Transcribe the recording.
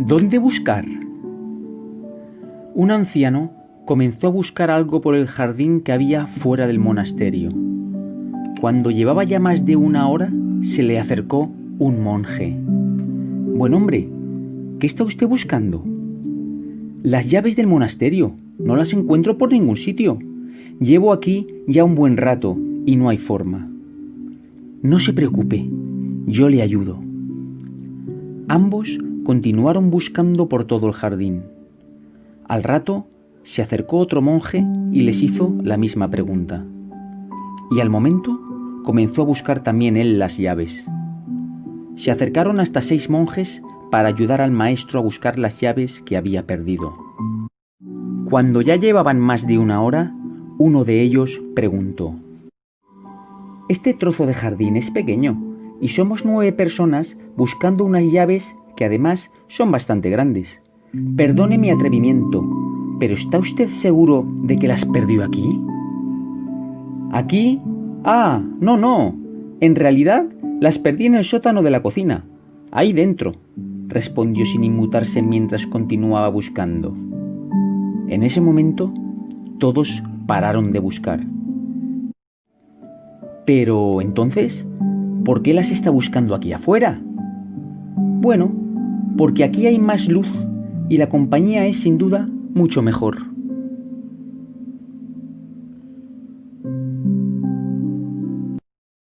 ¿Dónde buscar? Un anciano comenzó a buscar algo por el jardín que había fuera del monasterio. Cuando llevaba ya más de una hora, se le acercó un monje. Buen hombre, ¿qué está usted buscando? Las llaves del monasterio. No las encuentro por ningún sitio. Llevo aquí ya un buen rato y no hay forma. No se preocupe, yo le ayudo. Ambos continuaron buscando por todo el jardín. Al rato se acercó otro monje y les hizo la misma pregunta. Y al momento comenzó a buscar también él las llaves. Se acercaron hasta seis monjes para ayudar al maestro a buscar las llaves que había perdido. Cuando ya llevaban más de una hora, uno de ellos preguntó, Este trozo de jardín es pequeño y somos nueve personas buscando unas llaves que además son bastante grandes. Perdone mi atrevimiento, pero ¿está usted seguro de que las perdió aquí? ¿Aquí? Ah, no, no. En realidad las perdí en el sótano de la cocina. Ahí dentro, respondió sin inmutarse mientras continuaba buscando. En ese momento, todos pararon de buscar. Pero entonces, ¿por qué las está buscando aquí afuera? Bueno, porque aquí hay más luz y la compañía es sin duda mucho mejor.